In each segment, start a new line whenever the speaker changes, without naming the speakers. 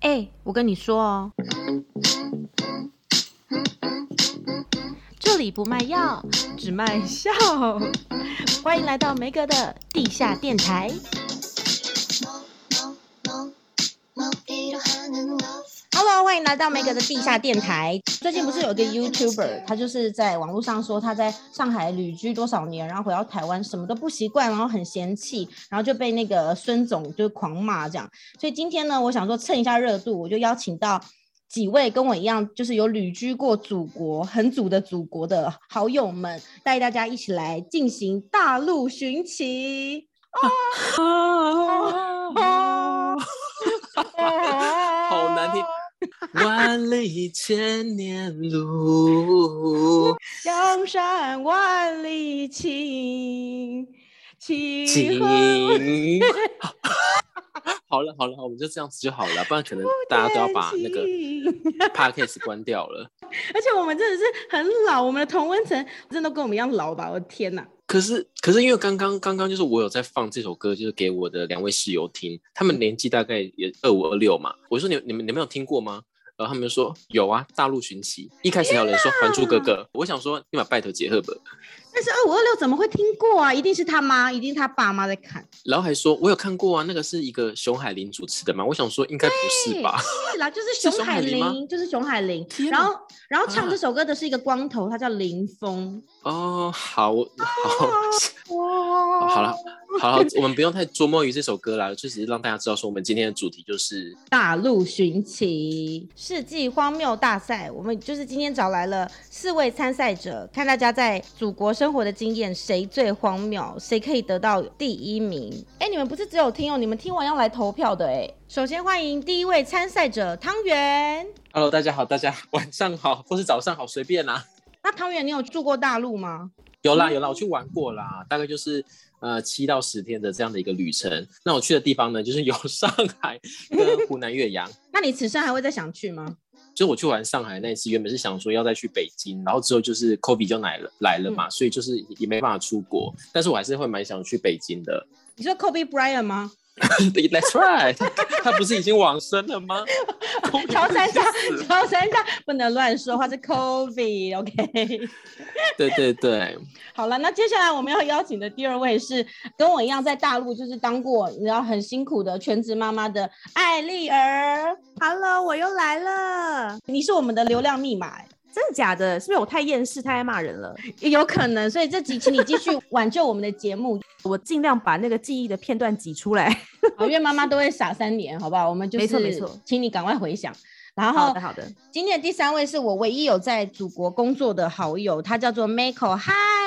哎、我跟你说哦，这里不卖药，只卖笑。欢迎来到梅格的地下电台。迎来到梅格的地下电台。最近不是有一个 YouTuber，他就是在网络上说他在上海旅居多少年，然后回到台湾什么都不习惯，然后很嫌弃，然后就被那个孙总就狂骂这样。所以今天呢，我想说蹭一下热度，我就邀请到几位跟我一样，就是有旅居过祖国、很祖的祖国的好友们，带大家一起来进行大陆寻奇。
啊 好难听。万里千年路，
江山万里情，情。
情 好了好了，我们就这样子就好了，不然可能大家都要把那个 podcast 关掉了。
而且我们真的是很老，我们的同温层真的跟我们一样老吧？我的天哪！
可是可是因为刚刚刚刚就是我有在放这首歌，就是给我的两位室友听，他们年纪大概也二五二六嘛。我说你你们你们有听过吗？然后他们就说有啊，大陆寻奇。一开始还有人说《还珠格格》，我想说你把拜托杰赫本。
但是二五二六怎么会听过啊？一定是他妈，一定是他爸妈在看。
然后还说我有看过啊，那个是一个熊海林主持的嘛。我想说应该不是吧？
是啦，就是熊海林，就是熊海林。然后然后唱这首歌的是一个光头，他叫林峰。
哦，好好哇，好了。好，好，我们不用太琢磨于这首歌啦，就只是让大家知道说，我们今天的主题就是
大陆寻奇世纪荒谬大赛。我们就是今天找来了四位参赛者，看大家在祖国生活的经验，谁最荒谬，谁可以得到第一名。哎、欸，你们不是只有听哦，你们听完要来投票的哎。首先欢迎第一位参赛者汤圆。
Hello，大家好，大家晚上好，或是早上好，随便啦。
那汤圆，你有住过大陆吗？
有啦，有啦，我去玩过啦，大概就是。呃，七到十天的这样的一个旅程，那我去的地方呢，就是有上海跟湖南岳阳。
那你此生还会再想去吗？
就我去玩上海那一次，原本是想说要再去北京，然后之后就是 Kobe 就来了来了嘛，嗯，所以就是也没办法出国，但是我还是会蛮想去北京的。
你说 Kobe Bryant 吗？
That's right，他不是已经往生了吗？
乔三下，乔三下不能乱说话，是 Kobe，OK？、Okay?
对对对。
好了，那接下来我们要邀请的第二位是跟我一样在大陆就是当过你知道很辛苦的全职妈妈的艾丽儿。Hello，我又来了，你是我们的流量密码。
真的假的？是不是我太厌世、太爱骂人了？
也有可能，所以这集请你继续挽救我们的节目，
我尽量把那个记忆的片段挤出来。
好，因为妈妈都会傻三年，好不好？我们就是没错没错，请你赶快回想。然后
好的好的，
今天的第三位是我唯一有在祖国工作的好友，他叫做 Miko。嗨。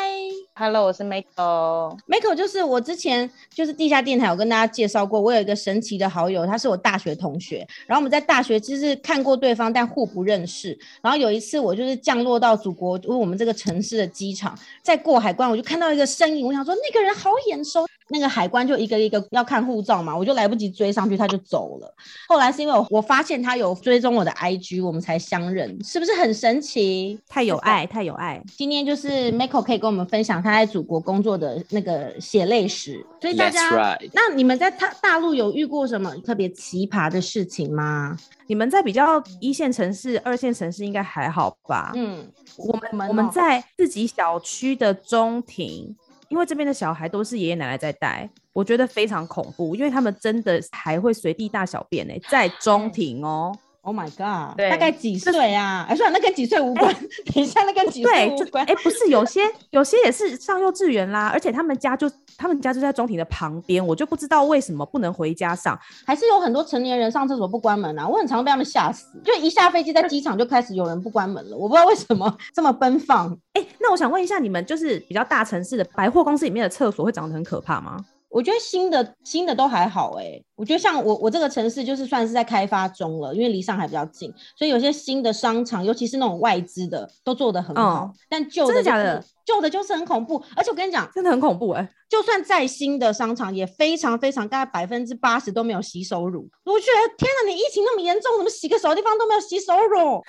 Hello，我是 Miko。
Miko 就是我之前就是地下电台有跟大家介绍过，我有一个神奇的好友，他是我大学同学。然后我们在大学就是看过对方，但互不认识。然后有一次我就是降落到祖国，我们这个城市的机场，在过海关，我就看到一个身影，我想说那个人好眼熟。那个海关就一个一个要看护照嘛，我就来不及追上去，他就走了。后来是因为我我发现他有追踪我的 IG，我们才相认，是不是很神奇？
太有爱，太有爱。
今天就是 Miko 可以跟我们分享他在祖国工作的那个血泪史，所以大家，right. 那你们在大大陆有遇过什么特别奇葩的事情吗？
你们在比较一线城市、二线城市应该还好吧？嗯，我们我们在自己小区的中庭。因为这边的小孩都是爷爷奶奶在带，我觉得非常恐怖，因为他们真的还会随地大小便呢、欸，在中庭哦。
Oh my god！对，大概几岁啊？哎，算了，那跟几岁无关。一下，那跟几岁无关。
哎、欸，不是，有些有些也是上幼稚园啦，而且他们家就他们家就在中庭的旁边，我就不知道为什么不能回家上，
还是有很多成年人上厕所不关门啊？我很常被他们吓死，就一下飞机在机场就开始有人不关门了，我不知道为什么这么奔放。
哎、欸，那我想问一下，你们就是比较大城市的百货公司里面的厕所会长得很可怕吗？
我觉得新的新的都还好哎、欸，我觉得像我我这个城市就是算是在开发中了，因为离上海比较近，所以有些新的商场，尤其是那种外资的，都做得很好。嗯、但旧的、就是、真的假的？旧的就是很恐怖，而且我跟你讲，
真的很恐怖哎、欸！
就算再新的商场，也非常非常大概百分之八十都没有洗手乳。我觉得天哪，你疫情那么严重，怎么洗个手的地方都没有洗手乳？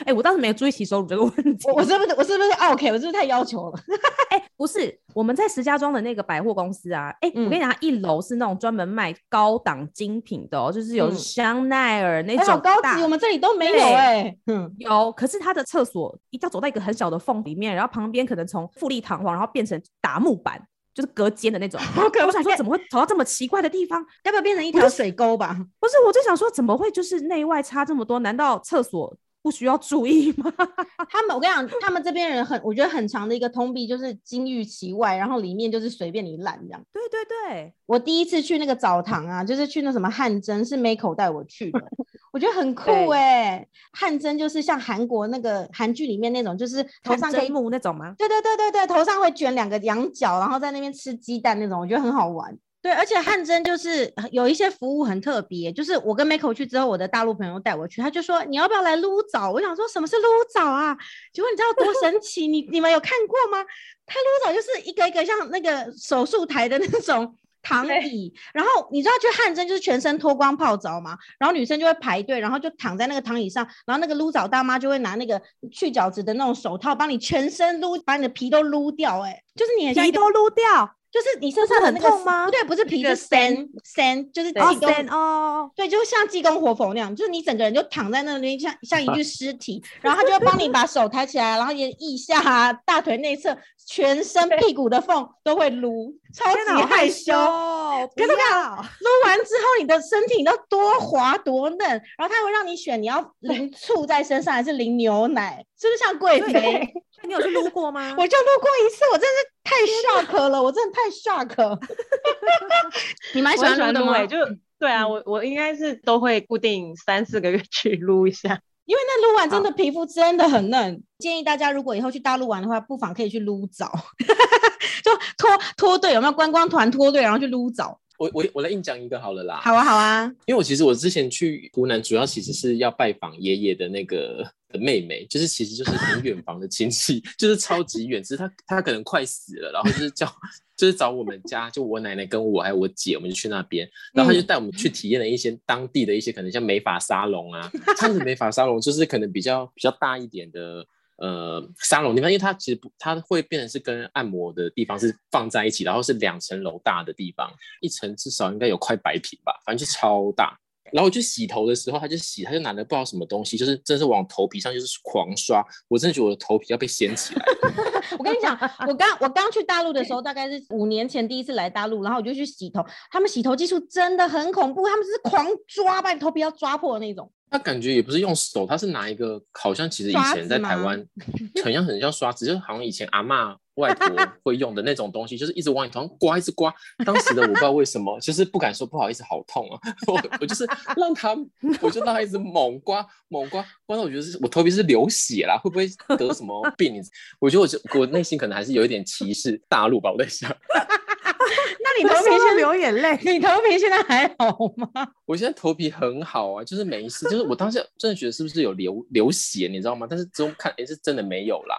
哎、欸，我当时没有注意洗手乳这个问题。
我是不是我是不是 OK？我是不是太要求了？
哎、欸，不是，我们在石家庄的那个百货公司啊，哎、我跟你讲，一楼是那种专门卖高档精品的哦，就是有香奈儿那种、欸、好
高级，我们这里都没有哎、欸，
嗯，有，可是它的厕所一定要走到一个很小的缝里面，然后旁边可能从富丽堂皇，然后变成打木板。就是隔间的那种，我想说怎么会走到这么奇怪的地方？
要不要变成一条水沟吧？
不是，我就想说怎么会就是内外差这么多？难道厕所不需要注意吗？
他们，我跟你讲，他们这边人很，我觉得很长的一个通病就是金玉其外，然后里面就是随便你烂这样。
对对对，我
第一次去那个澡堂啊，就是去那什么汗蒸，是 Meko 带我去的。我觉得很酷哎、欸，汗蒸就是像韩国那个韩剧里面那种，就是头上可以
木那种吗？
对对对对对，头上会卷两个羊角，然后在那边吃鸡蛋那种，我觉得很好玩。对，而且汗蒸就是有一些服务很特别，就是我跟 Meko 去之后，我的大陆朋友带我去，他就说你要不要来撸澡？我想说什么是撸澡啊？结果你知道多神奇？你你们有看过吗？他撸澡就是一个一个像那个手术台的那种。躺椅，然后你知道去汗蒸就是全身脱光泡澡嘛，然后女生就会排队，然后就躺在那个躺椅上，然后那个撸澡大妈就会拿那个去角质的那种手套帮你全身撸，把你的皮都撸掉，哎，就是你皮
都撸掉。
就是你身上很那个
痛吗？
不对，不是皮，是山山，就是济公哦，对，就像济公活佛那样，就是你整个人就躺在那里，像像一具尸体，然后他就会帮你把手抬起来，然后也腋下、啊、大腿内侧、全身屁股的缝都会撸，超级害羞。可是这样撸完之后，你的身体都多滑多嫩，然后他会让你选，你要淋醋在身上还是淋牛奶，是不是像贵妃？
你有去撸过吗？
我就撸过一次，我真是太 shock 了，我真的太 shock。你蛮喜欢撸的吗？
就对啊，我我应该是都会固定三四个月去撸一下，
因为那撸完真的皮肤真的很嫩。建议大家如果以后去大陆玩的话，不妨可以去撸澡，就脱脱队，有没有观光团脱队然后去撸澡？
我我我来硬讲一个好了啦。
好啊好啊，
因为我其实我之前去湖南，主要其实是要拜访爷爷的那个的妹妹，就是其实就是很远房的亲戚，就是超级远，只是他他可能快死了，然后就是叫 就是找我们家，就我奶奶跟我还有我姐，我们就去那边，然后他就带我们去体验了一些当地的一些可能像美发沙龙啊，他的美发沙龙就是可能比较比较大一点的。呃，沙龙地方，因为它其实不，它会变成是跟按摩的地方是放在一起，然后是两层楼大的地方，一层至少应该有快百平吧，反正就超大。然后我去洗头的时候，他就洗，他就拿了不知道什么东西，就是真的是往头皮上就是狂刷，我真的觉得我的头皮要被掀起来。
我跟你讲，我刚我刚去大陆的时候，大概是五年前第一次来大陆，然后我就去洗头，他们洗头技术真的很恐怖，他们是狂抓，把你头皮要抓破的那种。
他感觉也不是用手，他是拿一个，好像其实以前在台湾，很像很像刷子，就是好像以前阿嬷外婆会用的那种东西，就是一直往你头上刮，一直刮。当时的我不知道为什么，就是不敢说不好意思，好痛啊！我我就是让他，我就让他一直猛刮猛刮，刮到我觉得是我头皮是流血啦，会不会得什么病？我觉得我我内心可能还是有一点歧视大陆吧，我在想。
那你头皮先流眼泪？你头皮现在还好吗？
我现在头皮很好啊，就是没事。就是我当时真的觉得是不是有流流血，你知道吗？但是之后看，哎、欸，是真的没有啦。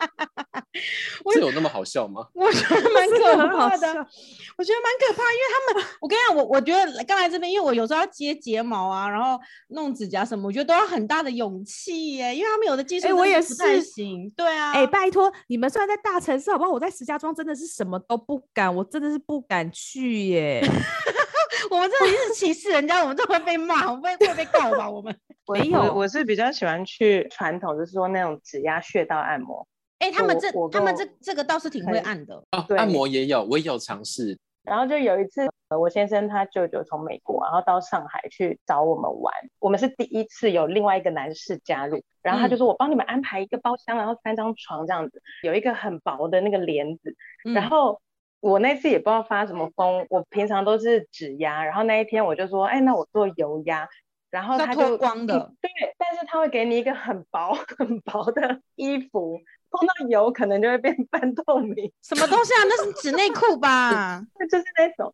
这有那么好笑吗？
我觉得蛮可怕的。我觉得蛮可怕，因为他们，我跟你讲，我我觉得刚来这边，因为我有时候要接睫毛啊，然后弄指甲什么，我觉得都要很大的勇气耶，因为他们有的技术，哎，我也是不太行。对啊，
哎，拜托你们，虽然在大城市，好不好？我在石家庄真的是什么都不敢，我真的是不敢去耶。
我们这里是歧视人家，我们这会被骂，我们会会被告吧？我们
没有，我是比较喜欢去传统，就是说那种指压穴道按摩。
哎、欸，他们这他们这这个倒是挺会按的
哦。按摩也有，我也有尝试。
然后就有一次，我先生他舅舅从美国，然后到上海去找我们玩。我们是第一次有另外一个男士加入，然后他就说：“我帮你们安排一个包厢，然后三张床这样子，有一个很薄的那个帘子。”然后我那次也不知道发什么疯，我平常都是指压，然后那一天我就说：“哎，那我做油压。”然后他就
光的，
对，但是他会给你一个很薄 很薄的衣服。碰到油可能就会变 半透明，
什么东西啊？那是纸内裤吧？
就是那种，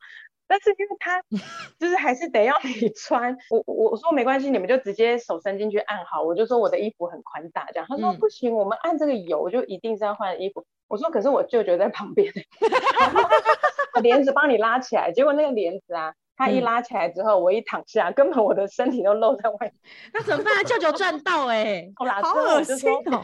但是因为它 就是还是得要你穿。我我说没关系，你们就直接手伸进去按好。我就说我的衣服很宽大，这样。他说不行，我们按这个油就一定是要换衣服。我说可是我舅舅在旁边，把帘子帮你拉起来。结果那个帘子啊。他一拉起来之后，嗯、我一躺下，根本我的身体都露在外面。
那怎么办？舅舅赚到哎、欸，
好恶心哦。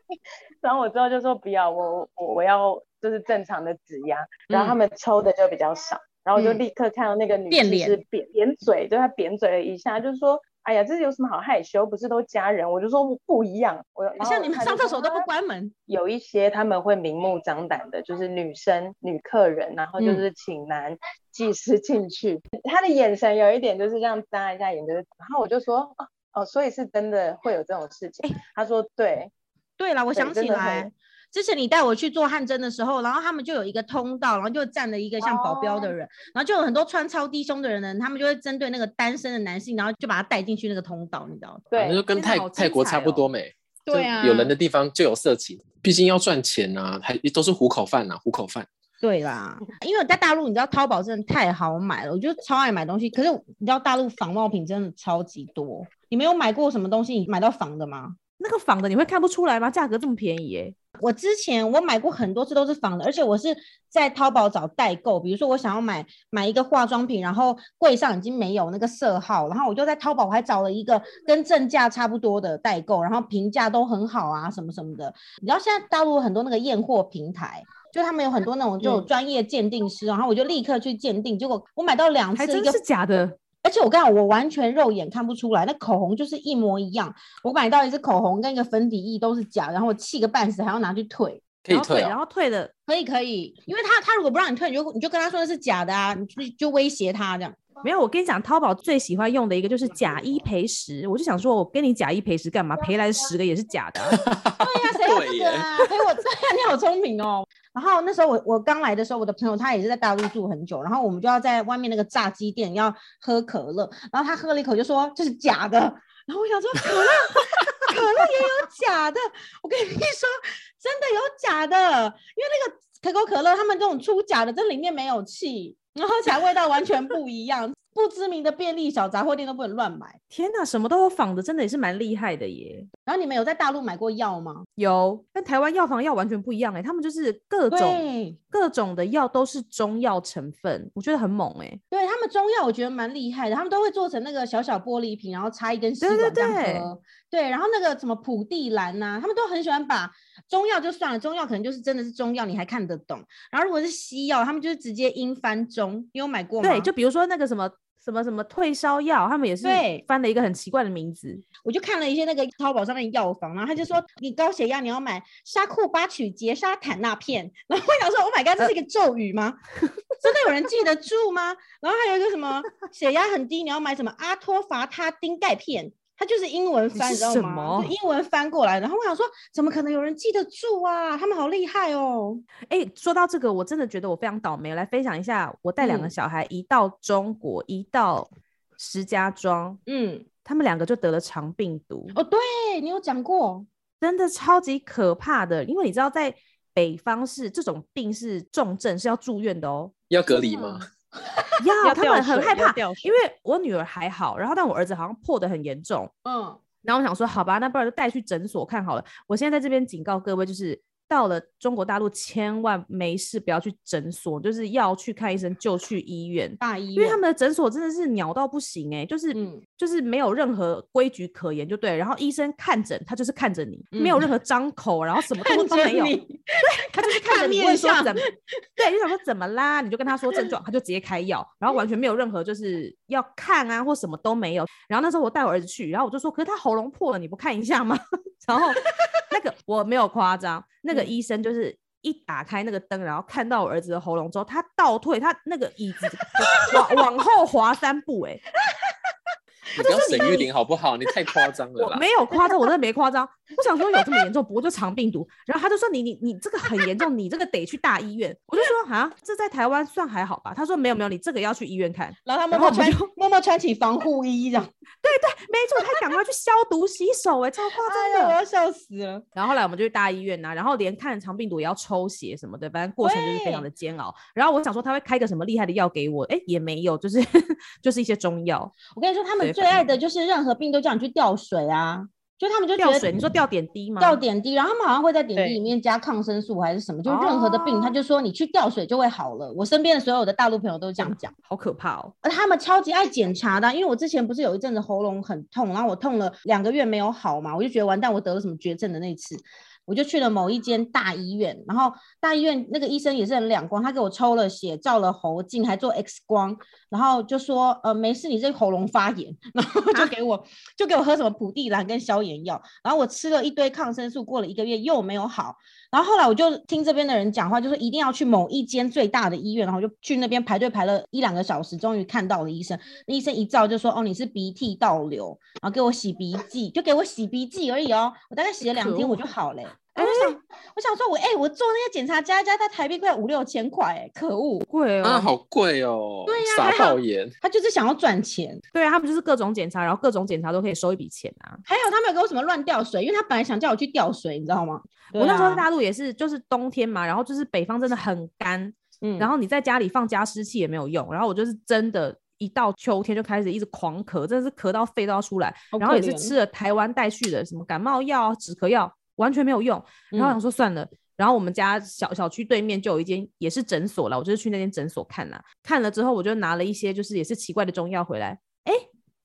然后我之后就说不要，我我我要就是正常的指压，然后他们抽的就比较少，嗯、然后我就立刻看到那个女士是扁扁嘴，就她扁嘴了一下，就是说。哎呀，这有什么好害羞？不是都家人？我就说不一样。我
像你们上厕所都不关门。
有一些他们会明目张胆的，就是女生女客人，然后就是请男技师进去，嗯、他的眼神有一点就是这样眨一下眼，就是。然后我就说哦哦，所以是真的会有这种事情。欸、他说对，
对了，我想起来。之前你带我去做汗蒸的时候，然后他们就有一个通道，然后就站了一个像保镖的人，哦、然后就有很多穿超低胸的人呢，他们就会针对那个单身的男性，然后就把他带进去那个通道，你知道吗？
对，
那就跟泰、哦、泰国差不多没？
对啊，
有人的地方就有色情，毕竟要赚钱啊，还都是糊口饭啊，糊口饭。
对啦，因为我在大陆，你知道淘宝真的太好买了，我就超爱买东西。可是你知道大陆仿冒品真的超级多，你没有买过什么东西你买到仿的吗？
那个仿的你会看不出来吗？价格这么便宜耶！
我之前我买过很多次都是仿的，而且我是在淘宝找代购，比如说我想要买买一个化妆品，然后柜上已经没有那个色号，然后我就在淘宝我还找了一个跟正价差不多的代购，然后评价都很好啊，什么什么的。你知道现在大陆很多那个验货平台，就他们有很多那种就有专业鉴定师，嗯、然后我就立刻去鉴定，结果我买到两次，
还真是假的。
而且我跟你讲，我完全肉眼看不出来，那口红就是一模一样。我买到一支口红跟一个粉底液都是假，然后我气个半死，还要拿去退。
可以退，
然后退的
可以可以，因为他他如果不让你退，你就你就跟他说那是假的啊，你就就威胁他这样。
没有，我跟你讲，淘宝最喜欢用的一个就是假一赔十，我就想说，我跟你假一赔十干嘛？赔来十个也是假的。对
呀，谁要这个啊？赔我这样，你好聪明哦。然后那时候我我刚来的时候，我的朋友他也是在大陆住很久，然后我们就要在外面那个炸鸡店要喝可乐，然后他喝了一口就说这是假的，然后我想说可乐 可乐也有假的，我跟你说真的有假的，因为那个可口可乐他们这种出假的，这里面没有气，然后喝起来味道完全不一样。不知名的便利小杂货店都不能乱买。
天哪，什么都有仿的，真的也是蛮厉害的耶。
然后你们有在大陆买过药吗？
有，跟台湾药房药完全不一样哎，他们就是各种各种的药都是中药成分，我觉得很猛哎。
对，他们中药我觉得蛮厉害的，他们都会做成那个小小玻璃瓶，然后插一根吸管这样喝。对对对。对，然后那个什么普地兰呐、啊，他们都很喜欢把中药就算了，中药可能就是真的是中药，你还看得懂。然后如果是西药，他们就是直接英翻中，你有买过吗？
对，就比如说那个什么。什么什么退烧药，他们也是翻了一个很奇怪的名字。
我就看了一些那个淘宝上面的药房，然后他就说，你高血压你要买沙库巴曲杰沙坦那片，然后我想说，Oh my god，这是一个咒语吗？呃、真的有人记得住吗？然后还有一个什么血压很低，你要买什么阿托伐他汀钙片。它就是英文翻，你知道吗？就英文翻过来，然后我想说，怎么可能有人记得住啊？他们好厉害哦！
哎、欸，说到这个，我真的觉得我非常倒霉。来分享一下，我带两个小孩，一到中国，一到石家庄，嗯，他们两个就得了肠病毒。
哦，对，你有讲过，
真的超级可怕的。因为你知道，在北方是这种病是重症，是要住院的哦。
要隔离吗？
要，他们很害怕，因为我女儿还好，然后但我儿子好像破得很严重，嗯，然后我想说，好吧，那不然就带去诊所看好了。我现在在这边警告各位，就是。到了中国大陆，千万没事不要去诊所，就是要去看医生就去医院，
大医院，
因为他们的诊所真的是鸟到不行哎、欸，就是、嗯、就是没有任何规矩可言，就对。然后医生看诊，他就是看着你，嗯、没有任何张口，然后什么都都没有，对，他就是 看着你问说怎么，对，就想说怎么啦，你就跟他说症状，他就直接开药，然后完全没有任何就是要看啊或什么都没有。然后那时候我带我儿子去，然后我就说，可是他喉咙破了，你不看一下吗？然后那个我没有夸张，那个医生就是一打开那个灯，然后看到我儿子的喉咙之后，他倒退，他那个椅子往往后滑三步，欸，哎。
你不要沈玉玲好不好？你太夸张了。
我没有夸张，我真的没夸张。我想说有这么严重，不过就肠病毒。然后他就说你你你这个很严重，你这个得去大医院。我就说啊，这在台湾算还好吧？他说没有没有，你这个要去医院看。
然后他默默穿默默穿起防护衣这样。
对对，没错，他赶快去消毒洗手，哎，超夸张的，
我要笑死了。
然后后来我们就去大医院呐，然后连看肠病毒也要抽血什么的，反正过程就是非常的煎熬。然后我想说他会开个什么厉害的药给我，哎，也没有，就是 就是一些中药。
我跟你说，他们最爱的就是。任何病都叫你去吊水啊，就他们就
吊水。你说吊点滴吗？
吊点滴，然后他们好像会在点滴里面加抗生素还是什么，就任何的病，他就说你去吊水就会好了。我身边的所有的大陆朋友都这样讲，
好可怕哦。
而他们超级爱检查的，因为我之前不是有一阵子喉咙很痛，然后我痛了两个月没有好嘛，我就觉得完蛋，我得了什么绝症的那次。我就去了某一间大医院，然后大医院那个医生也是很两光，他给我抽了血，照了喉镜，还做 X 光，然后就说呃没事，你这喉咙发炎，然后就给我、就给我喝什么普地蓝跟消炎药，然后我吃了一堆抗生素，过了一个月又没有好，然后后来我就听这边的人讲话，就是一定要去某一间最大的医院，然后就去那边排队排了一两个小时，终于看到了医生，那医生一照就说哦你是鼻涕倒流，然后给我洗鼻剂，就给我洗鼻剂而已哦，我大概洗了两天我就好了。我想，我想说我，我、欸、哎，我做那些检查加一加，在台币快五六千块，哎，可恶，
贵哦，
啊，好贵哦，
对呀、啊，
傻爆眼，
他就是想要赚钱，
对啊，他们就是各种检查，然后各种检查都可以收一笔钱啊。
还有他们有给我什么乱吊水，因为他本来想叫我去吊水，你知道吗？啊、
我那时候在大陆也是，就是冬天嘛，然后就是北方真的很干，嗯，然后你在家里放加湿器也没有用，然后我就是真的，一到秋天就开始一直狂咳，真的是咳到肺都要出来，然后也是吃了台湾带去的什么感冒药、止咳药。完全没有用，然后想说算了，嗯、然后我们家小小区对面就有一间也是诊所了，我就是去那间诊所看了，看了之后我就拿了一些就是也是奇怪的中药回来，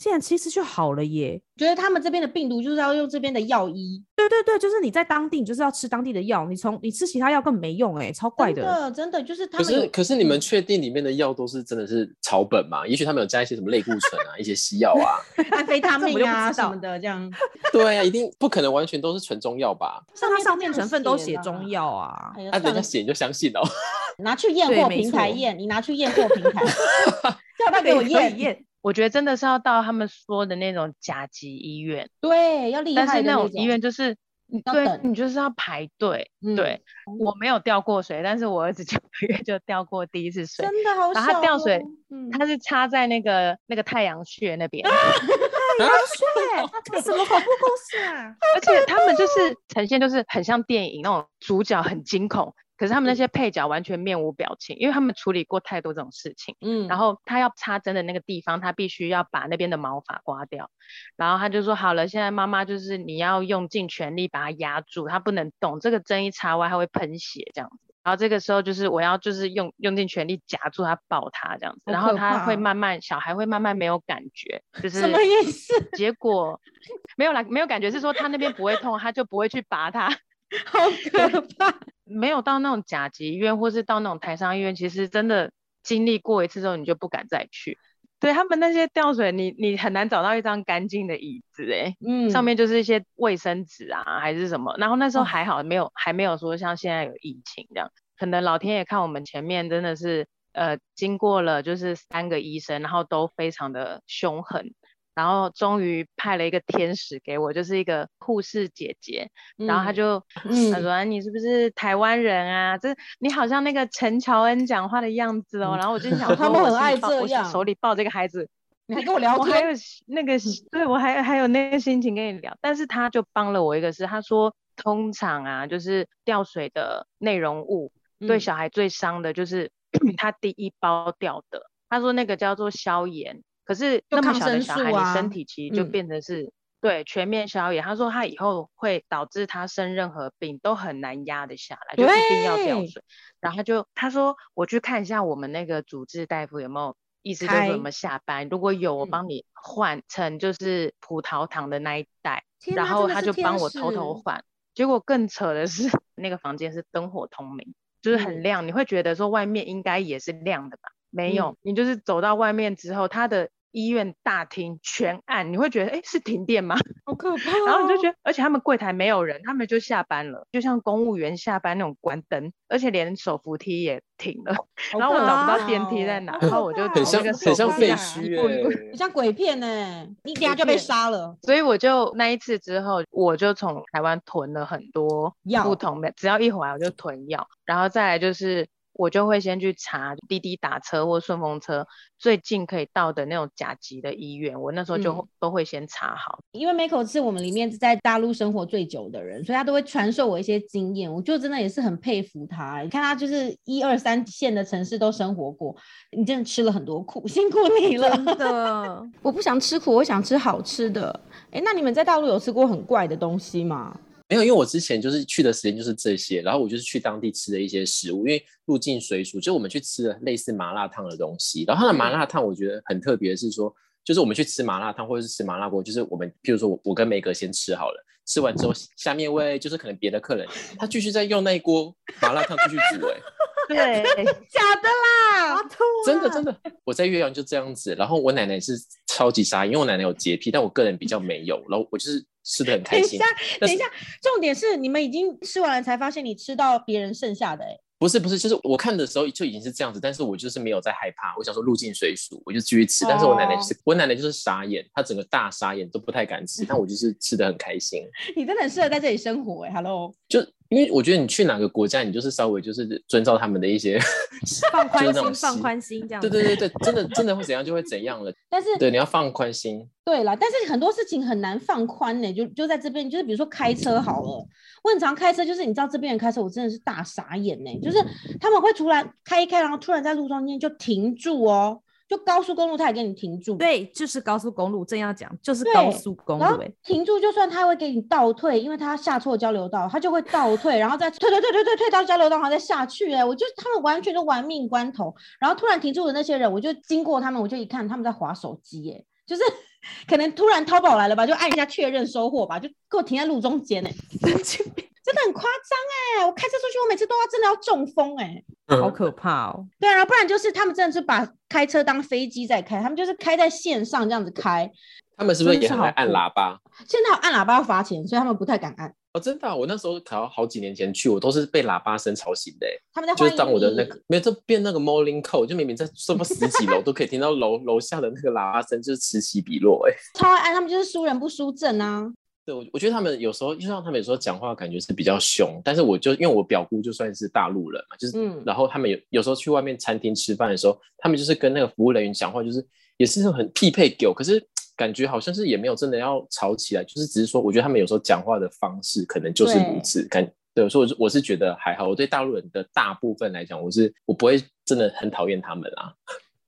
哎。现在其实就好了耶，
觉得他们这边的病毒就是要用这边的药医。
对对对，就是你在当地，你就是要吃当地的药，你从你吃其他药根本没用哎，超怪的。
真的真的就是他们。
可是可是你们确定里面的药都是真的是草本吗？也许他们有加一些什么类固醇啊，一些西药啊，
安非他命啊什么的这样。
对啊，一定不可能完全都是纯中药吧？
像它上面成分都写中药啊，
那人家写你就相信哦。
拿去验货平台验，你拿去验货平台，叫他给我验验。
我觉得真的是要到他们说的那种甲级医院，
对，要厉害是那种
医院就是，对，你就是要排队。嗯、对，我没有掉过水，但是我儿子九个月就掉过第一次水，
真的好小。
然后他掉水，嗯、他是插在那个那个太阳穴那边。
啊、太阳穴？这什么恐怖故事啊？
而且他们就是呈现，就是很像电影那种主角很惊恐。可是他们那些配角完全面无表情，因为他们处理过太多这种事情。嗯，然后他要插针的那个地方，他必须要把那边的毛发刮掉。然后他就说：“好了，现在妈妈就是你要用尽全力把它压住，它不能动。这个针一插完，它会喷血这样子。然后这个时候就是我要就是用用尽全力夹住它，抱他这样子。然后他会慢慢，小孩会慢慢没有感觉，就是什么意思？结果没有啦，没有感觉是说他那边不会痛，他就不会去拔它。
好可怕。”
没有到那种甲级医院，或是到那种台商医院，其实真的经历过一次之后，你就不敢再去。对他们那些吊水，你你很难找到一张干净的椅子，哎，嗯，上面就是一些卫生纸啊，还是什么。然后那时候还好，没有还没有说像现在有疫情这样，可能老天爷看我们前面真的是，呃，经过了就是三个医生，然后都非常的凶狠。然后终于派了一个天使给我，就是一个护士姐姐。嗯、然后她就、嗯、他说：“你是不是台湾人啊？这你好像那个陈乔恩讲话的样子哦。嗯”然后我就想 说，
他们很爱这样，
我手里抱这个孩子，
你还跟我聊天，
我还有那个，对我还还有那个心情跟你聊。但是他就帮了我一个事，他说通常啊，就是吊水的内容物、嗯、对小孩最伤的就是 他第一包掉的。他说那个叫做消炎。可是那么小的小孩，你身体其实就变成是、嗯、对全面消炎。他说他以后会导致他生任何病都很难压得下来，就一定要吊水。然后他就他说我去看一下我们那个主治大夫有没有意思，就是我们下班，如果有我帮你换成就是葡萄糖的那一袋。嗯、然后他就帮我偷偷换。结果更扯的是那个房间是灯火通明，就是很亮，嗯、你会觉得说外面应该也是亮的吧？没有，嗯、你就是走到外面之后，他的医院大厅全暗，你会觉得，哎，是停电吗？
好可怕、哦！
然后你就觉得，而且他们柜台没有人，他们就下班了，就像公务员下班那种关灯，而且连手扶梯也停了，然后我找不到电梯在哪，然后我就
很像很像废墟，
很像鬼片呢，你等下就被杀了。
所以我就那一次之后，我就从台湾囤了很多不同的，只要一回来我就囤药，然后再来就是。我就会先去查滴滴打车或顺风车最近可以到的那种甲级的医院，我那时候就都会先查好。
嗯、因为 Michael 是我们里面在大陆生活最久的人，所以他都会传授我一些经验。我就真的也是很佩服他。你看他就是一二三线的城市都生活过，你真的吃了很多苦，辛苦你了。
真的，
我不想吃苦，我想吃好吃的。哎，那你们在大陆有吃过很怪的东西吗？
没有，因为我之前就是去的时间就是这些，然后我就是去当地吃的一些食物，因为入境随俗，就我们去吃了类似麻辣烫的东西。然后它的麻辣烫我觉得很特别，是说就是我们去吃麻辣烫或者是吃麻辣锅，就是我们譬如说我我跟梅格先吃好了，吃完之后，下面位就是可能别的客人，他继续在用那一锅麻辣烫继续煮、欸，
哎，对，假的啦，
真的真的，我在岳阳就这样子，然后我奶奶是超级傻，因为我奶奶有洁癖，但我个人比较没有，然后我就是吃的很开心。
等一下，等一下，重点是你们已经吃完了才发现你吃到别人剩下的、欸，哎。
不是不是，就是我看的时候就已经是这样子，但是我就是没有在害怕，我想说入境随俗，我就继续吃。但是我奶奶就是、哦、我奶奶就是傻眼，她整个大傻眼都不太敢吃，但我就是吃的很开心。
你真的很适合在这里生活哎、欸、，Hello。
就因为我觉得你去哪个国家，你就是稍微就是遵照他们的一些
放 宽心，放宽心这样。
对对对对，真的真的会怎样就会怎样了。
但是
对你要放宽心。
对啦，但是很多事情很难放宽呢、欸，就就在这边，就是比如说开车好了。我很常开车，就是你知道这边人开车，我真的是大傻眼呢、欸。就是他们会突然开一开，然后突然在路中间就停住哦，就高速公路他也给你停住。
对，就是高速公路，正要讲就是高速公路、欸。
停住，就算他会给你倒退，因为他下错交流道，他就会倒退，然后再退退退退退退到交流道，然后再下去、欸。哎，我就他们完全就玩命关头，然后突然停住的那些人，我就经过他们，我就一看他们在划手机、欸，哎，就是。可能突然淘宝来了吧，就按一下确认收货吧，就给我停在路中间呢、欸，真的很夸张哎！我开车出去，我每次都要真的要中风哎、
欸，好可怕哦。
对啊，不然就是他们真的是把开车当飞机在开，他们就是开在线上这样子开。
他们是不是也很爱按喇叭？
现在按喇叭要罚钱，所以他们不太敢按。
哦，真的、啊，我那时候考好几年前去，我都是被喇叭声吵醒的。
他们在
就是当我的那个没有，就变那个 morning call，就明明在什么十几楼都可以听到楼楼下的那个喇叭声，就是此起彼落。哎，
超爱按，他们就是输人不输阵啊。
对，我我觉得他们有时候就像他们有时候讲话感觉是比较凶，但是我就因为我表姑就算是大陆人嘛，就是，嗯、然后他们有有时候去外面餐厅吃饭的时候，他们就是跟那个服务人员讲话，就是也是很匹配狗，可是。感觉好像是也没有真的要吵起来，就是只是说，我觉得他们有时候讲话的方式可能就是如此。感对，所以我是我是觉得还好。我对大陆人的大部分来讲，我是我不会真的很讨厌他们啊。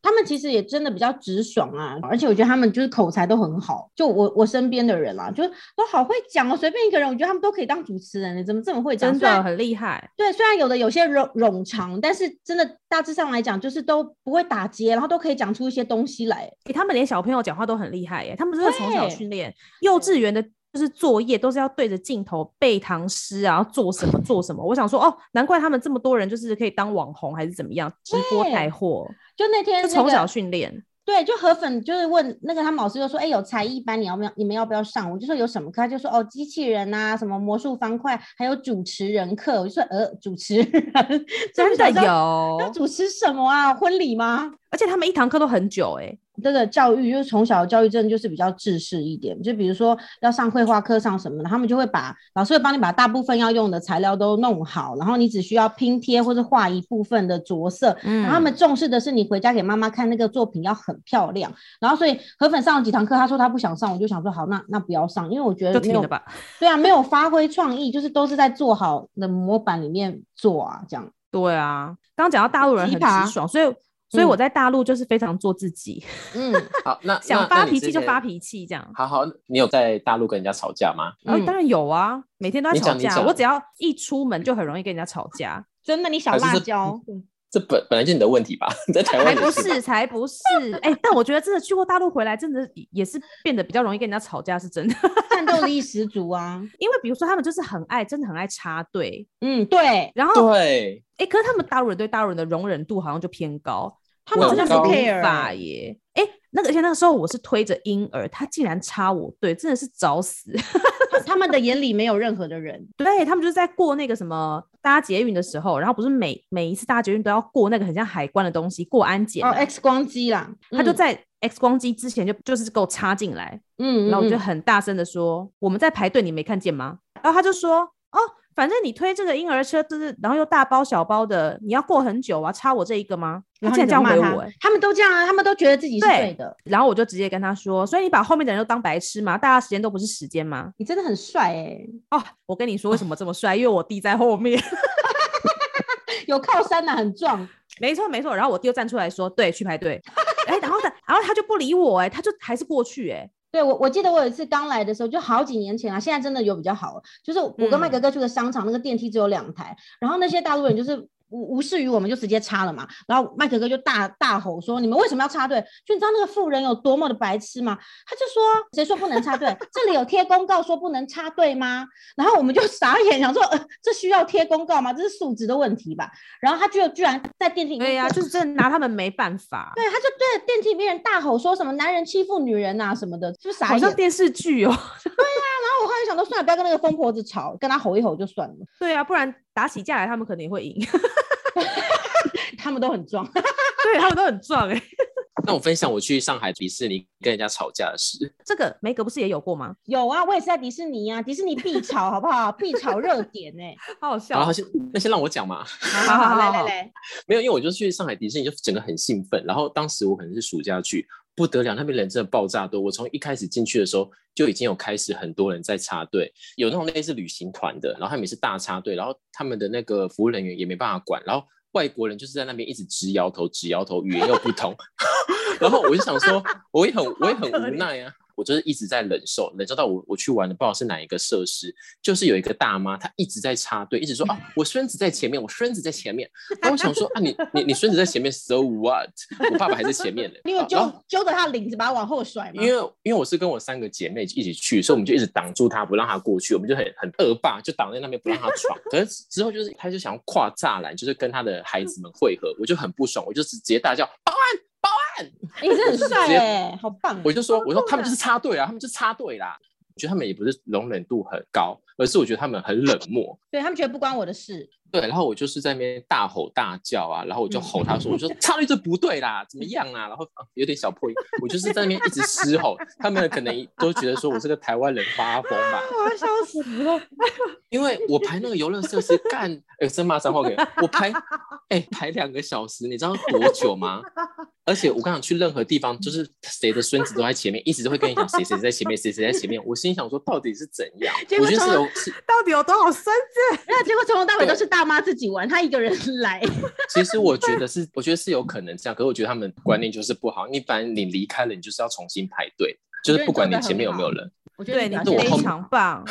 他们其实也真的比较直爽啊，而且我觉得他们就是口才都很好。就我我身边的人啊，就都好会讲哦，随便一个人，我觉得他们都可以当主持人，你怎么这么会讲？
真的很厉害。
对，虽然有的有些冗冗长，但是真的大致上来讲，就是都不会打结，然后都可以讲出一些东西来。
欸，他们连小朋友讲话都很厉害耶，他们真的从小训练，幼稚园的。就是作业都是要对着镜头背唐诗，然后做什么做什么。我想说，哦，难怪他们这么多人就是可以当网红还是怎么样，直播带货。
就那天、那个、
从小训练。
对，就河粉就是问那个他们老师就说，哎、欸，有才艺班，你要不要？你们要不要上？我就说有什么课？他就说哦，机器人啊，什么魔术方块，还有主持人课。我就说呃，主持人
真的有？
要主持什么啊？婚礼吗？
而且他们一堂课都很久哎、欸。
这个教育就是从小的教育，真的就是比较制式一点。就比如说要上绘画课上什么的，他们就会把老师会帮你把大部分要用的材料都弄好，然后你只需要拼贴或者画一部分的着色。嗯，然后他们重视的是你回家给妈妈看那个作品要很漂亮。然后所以河粉上了几堂课，他说他不想上，我就想说好，那那不要上，因为我觉得没有 吧。对啊，没有发挥创意，就是都是在做好的模板里面做啊，这样。
对啊，刚刚讲到大陆人很直爽，所以。所以我在大陆就是非常做自己，
嗯，好，那
想发脾气就发脾气这样。
好好，你有在大陆跟人家吵架吗？
嗯，当然有啊，每天都在吵架。我只要一出门就很容易跟人家吵架，
真的，你小辣椒。
这本本来就是你的问题吧？你 在台湾
才不是，才不是。哎、欸，但我觉得真的去过大陆回来，真的也是变得比较容易跟人家吵架，是真的。
战斗力 十足啊！
因为比如说他们就是很爱，真的很爱插队。
嗯，对。
然后
对，
哎、欸，可是他们大陆人对大陆人的容忍度好像就偏高。他
们好像不
care 耶，哎、欸，那个而且那个时候我是推着婴儿，他竟然插我队，真的是找死。
他们的眼里没有任何的人，
对，他们就是在过那个什么搭捷运的时候，然后不是每每一次搭捷运都要过那个很像海关的东西，过安检哦
，X 光机啦，
他就在 X 光机之前就就是给我插进来，嗯，然后我就很大声的说、嗯、我们在排队，你没看见吗？然后他就说哦。反正你推这个婴儿车，就是然后又大包小包的，你要过很久啊，差我这一个吗？然后这样回我、欸，
他们都这样啊，他们都觉得自己是对的。
然后我就直接跟他说，所以你把后面的人都当白痴吗？大家时间都不是时间吗？
你真的很帅哎、欸！
哦，我跟你说为什么这么帅？因为我弟在后面，
有靠山的、啊，很壮。
没错没错。然后我弟又站出来说，对，去排队。哎，然后他，然后他就不理我哎、欸，他就还是过去哎、欸。
对我，我记得我有一次刚来的时候，就好几年前啊，现在真的有比较好。就是我跟麦格哥去的商场，嗯、那个电梯只有两台，然后那些大陆人就是无无视于我们就直接插了嘛。然后麦克哥就大大吼说：“你们为什么要插队？就你知道那个妇人有多么的白痴吗？他就说：谁说不能插队？这里有贴公告说不能插队吗？然后我们就傻眼，想说：呃，这需要贴公告吗？这是素质的问题吧？然后他就居然在电梯里面，
对呀、啊，就是真的拿他们没办法。
对，他就对电梯里面人大吼说什么男人欺负女人啊什么的，就是傻眼。
好像电视剧哦。
对呀、我后来想说，算了，不要跟那个疯婆子吵，跟她吼一吼就算了。
对啊，不然打起架来，他们肯定会赢。
他们都很壮，
对，他们都很壮哎、欸。
那我分享我去上海迪士尼跟人家吵架的事。
这个梅格不是也有过吗？
有啊，我也是在迪士尼啊，迪士尼必吵好不好？必吵热点哎、欸，
好好笑。
好，先那先让我讲嘛。
好好好，来来来，
没有，因为我就去上海迪士尼，就整个很兴奋。然后当时我可能是暑假去，不得了，那边人真的爆炸多。我从一开始进去的时候就已经有开始很多人在插队，有那种类似旅行团的，然后他们也是大插队，然后他们的那个服务人员也没办法管，然后。外国人就是在那边一直直摇头，直摇头，语言又不通，然后我就想说，我也很，我也很无奈啊。我就是一直在忍受，忍受到我我去玩的不知道是哪一个设施，就是有一个大妈，她一直在插队，一直说啊，我孙子在前面，我孙子在前面。然后我想说啊，你你你孙子在前面，so what？我爸爸还在前面呢。
你有揪揪着他领子把他往后甩吗？
因为因为我是跟我三个姐妹一起去，所以我们就一直挡住他，不让他过去。我们就很很恶霸，就挡在那边不让他闯。可是之后就是他就想要跨栅栏，就是跟他的孩子们会合，我就很不爽，我就直接大叫保安。保安，
你真的很帅哎，好棒！
我就说，我说他们就是插队啊，他们就是插队啦。我觉得他们也不是容忍度很高，而是我觉得他们很冷漠。
对，他们觉得不关我的事。
对，然后我就是在那边大吼大叫啊，然后我就吼他说，我说插队这不对啦，怎么样啊？然后有点小破音，我就是在那边一直嘶吼，他们可能都觉得说我是个台湾人发疯吧。
我要笑死了，
因为我排那个游乐设施干，哎，真骂脏话给我排，哎，排两个小时，你知道多久吗？而且我刚想去任何地方，就是谁的孙子都在前面，一直都会跟你讲谁谁在前面，谁谁在前面。我心想说，到底是怎样？我觉得是有，
到底有多少孙子？
那结果从头到尾都是大妈自己玩，她一个人来。
其实我觉得是，我觉得是有可能这样，可是我觉得他们观念就是不好。你反正你离开了，你就是要重新排队，就是不管你前面有没有人。
我觉得你
非常棒。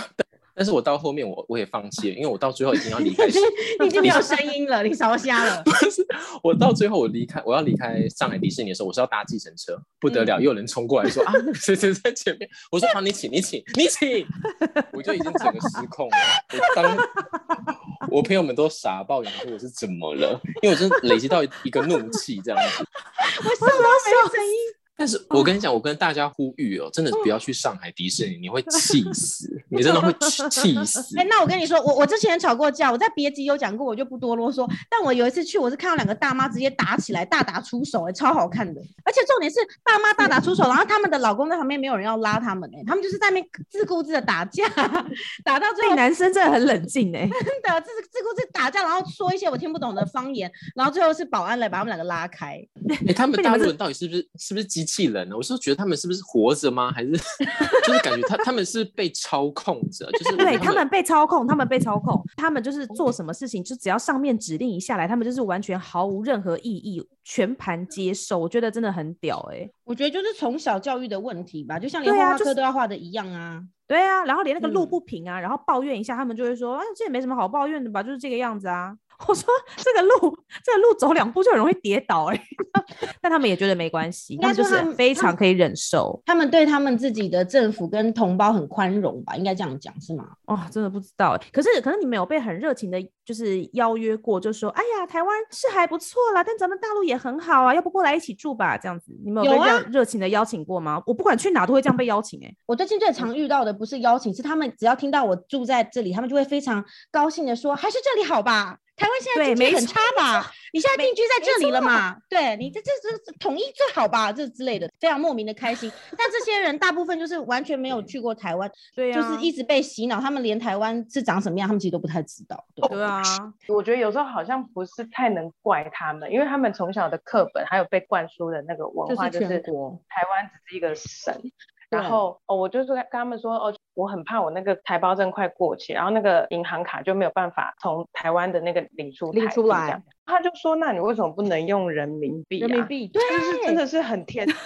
但是我到后面我我也放弃了，因为我到最后已经要离开，
你已经没有声音了，你烧瞎了。
不是，我到最后我离开，我要离开上海迪士尼的时候，我是要搭计程车，不得了，又有人冲过来说啊，谁谁在前面？我说好，你请，你请，你请，我就已经整个失控了。我当我朋友们都傻爆眼，说我是怎么了？因为我真的累积到一个怒气这样子。
为什么没有声音？
但是我跟你讲，我跟大家呼吁哦，真的不要去上海迪士尼，你会气死，你真的会气 死。
哎、欸，那我跟你说，我我之前吵过架，我在别集有讲过，我就不多啰嗦。但我有一次去，我是看到两个大妈直接打起来，大打出手、欸，哎，超好看的。而且重点是，大妈大打出手，然后他们的老公在旁边，没有人要拉他们、欸，哎，他们就是在那边自顾自的打架，打到最后，
男生真的很冷静、欸，哎，
真的，自自顾自打架，然后说一些我听不懂的方言，然后最后是保安来把他们两个拉开。哎、
欸，他们大陆人到底是不是是不是机器人呢？我是觉得他们是不是活着吗？还是就是感觉他他们是被操控着？就是
对他们被操控，他们被操控，他们就是做什么事情，就只要上面指令一下来，他们就是完全毫无任何意义，全盘接受。我觉得真的很屌哎、欸！
我觉得就是从小教育的问题吧，就像连画画课都要画的一样啊。
对啊，然后连那个路不平啊，嗯、然后抱怨一下，他们就会说啊，这也没什么好抱怨的吧，就是这个样子啊。我说这个路，这个路走两步就很容易跌倒哎、欸，但他们也觉得没关系，他们就是非常可以忍受，
他们对他们自己的政府跟同胞很宽容吧，应该这样讲是吗？
哦，真的不知道，可是可能你们有被很热情的，就是邀约过，就说哎呀，台湾是还不错啦，但咱们大陆也很好啊，要不过来一起住吧，这样子，你们有被这样热情的邀请过吗？我不管去哪都会这样被邀请哎、欸，
我最近最常遇到的不是邀请，是他们只要听到我住在这里，他们就会非常高兴的说，还是这里好吧。台湾现在经济很差吧？你现在定居在这里了嘛？对，你这这这统一最好吧？这之类的，非常莫名的开心。但这些人大部分就是完全没有去过台湾，对，就是一直被洗脑，他们连台湾是长什么样，他们其实都不太知道。对，
对啊，
我觉得有时候好像不是太能怪他们，因为他们从小的课本还有被灌输的那个文化，就是台湾只是一个省。然后哦，我就是跟他们说哦，我很怕我那个台胞证快过期，然后那个银行卡就没有办法从台湾的那个领出
领出来。
他就说，那你为什么不能用人民币啊？
人民币，对，
就是真的是很天天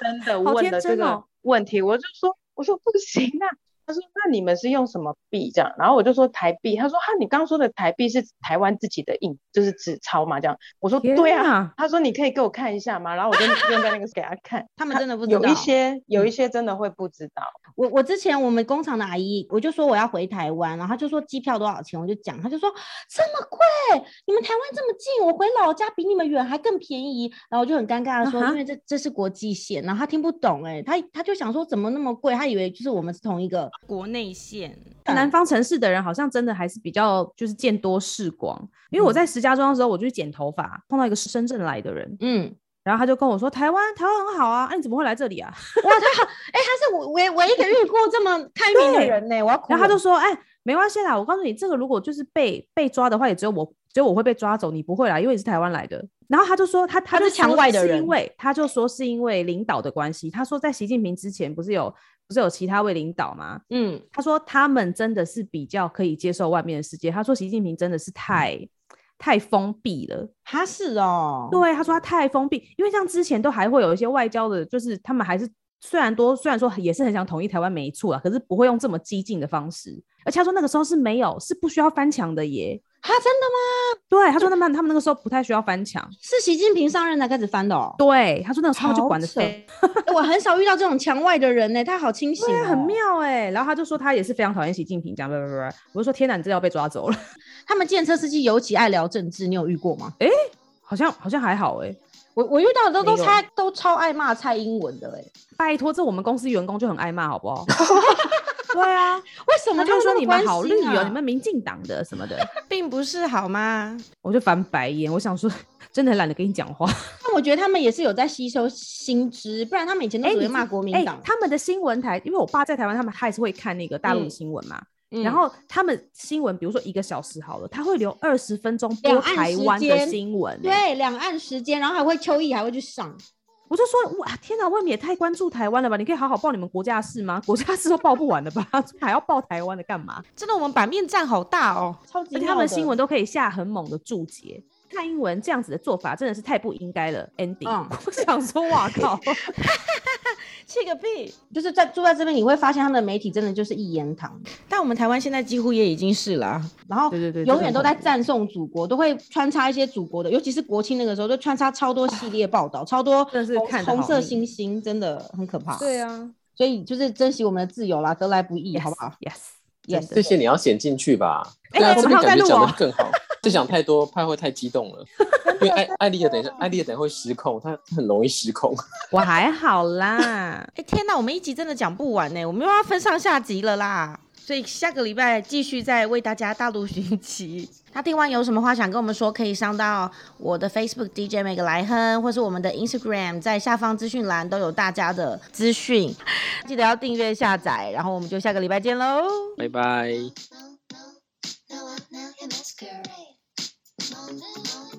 真的 问的这个问题。哦、我就说，我说不行啊。他说，那你们是用什么币这样？然后我就说台币，他说哈，你刚刚说的台币是台湾自己的印，就是纸钞嘛这样。我说对啊，他说你可以给我看一下吗？然后我就用在那个 给他看，
他们真的不知道，
有一些有一些真的会不知道。
我我之前我们工厂的阿姨，我就说我要回台湾，然后他就说机票多少钱，我就讲，他就说这么贵，你们台湾这么近，我回老家比你们远还更便宜，然后我就很尴尬的说，因为这这是国际线，然后他听不懂哎、欸，他他就想说怎么那么贵，他以为就是我们是同一个国内线。
南方城市的人好像真的还是比较就是见多识广，因为我在石家庄的时候，我就去剪头发，碰到一个是深圳来的人，嗯。然后他就跟我说：“台湾，台湾很好啊，啊，你怎么会来这里啊？”
哇，他好，哎、欸，他是我唯唯一一个遇过这么开明的人呢。我要哭。然
后他就说：“哎、欸，没关系啦，我告诉你，这个如果就是被被抓的话，也只有我，只有我会被抓走，你不会啦，因为你是台湾来的。”然后他就说：“他他
是墙外的人，
因为他就说是因为领导的关系。他说在习近平之前不是有不是有其他位领导吗？嗯，他说他们真的是比较可以接受外面的世界。他说习近平真的是太。嗯”太封闭了，
他是哦，
对，他说他太封闭，因为像之前都还会有一些外交的，就是他们还是虽然多，虽然说也是很想统一台湾没错啊，可是不会用这么激进的方式，而且他说那个时候是没有，是不需要翻墙的耶。
他真的吗？
对，他说他们他们那个时候不太需要翻墙，
是习近平上任才开始翻的哦。
对，他说那个时候就管得死。
我很少遇到这种墙外的人呢，他好清醒，
很妙哎。然后他就说他也是非常讨厌习近平，讲不不不，我就说天哪，的要被抓走了。
他们计程车司机尤其爱聊政治，你有遇过吗？
哎，好像好像还好哎，
我我遇到的都都超都超爱骂蔡英文的哎，
拜托，这我们公司员工就很爱骂，好不好？对啊，
为什
么、就说你们好绿哦，你们民进党的什么的，
并不是好吗？
我就翻白眼，我想说，真的很懒得跟你讲话。
那我觉得他们也是有在吸收新知，不然他们以前都只会骂国民党、
欸欸。他们的新闻台，因为我爸在台湾，他们还是会看那个大陆的新闻嘛、嗯。然后他们新闻，比如说一个小时好了，他会留二十分钟播台湾的新闻、欸。
对，两岸时间，然后还会秋意还会去上。
我就说哇，天哪，外面也太关注台湾了吧？你可以好好报你们国家事吗？国家事都报不完了吧？还要报台湾的干嘛？
真的，我们版面占好大哦，超级。
而且他们新闻都可以下很猛的注解。蔡英文这样子的做法真的是太不应该了。Andy，、嗯、我想说，哇靠，
气个屁！就是在住在这边，你会发现他们的媒体真的就是一言堂。但我们台湾现在几乎也已经是了、啊，然后对对对，永远都在赞颂祖国，都会穿插一些祖国的，尤其是国庆那个时候，就穿插超多系列报道，超多红色星星，真的很可怕。
对啊，
所以就是珍惜我们的自由啦，得来不易，yes, 好不好
？Yes，Yes，
这些你要剪进去吧。哎、欸，这边感觉讲得更好。就讲太多，怕会太激动了。因为艾艾丽尔等一下，艾丽尔等会失控，她很容易失控。
我还好啦。
哎、欸、天哪，我们一集真的讲不完呢，我们又要分上下集了啦。所以下个礼拜继续再为大家大陆寻奇。他听完有什么话想跟我们说，可以上到我的 Facebook DJ 麦克莱亨，或是我们的 Instagram，在下方资讯栏都有大家的资讯。记得要订阅下载，然后我们就下个礼拜见喽，
拜拜。Mountain, mountain.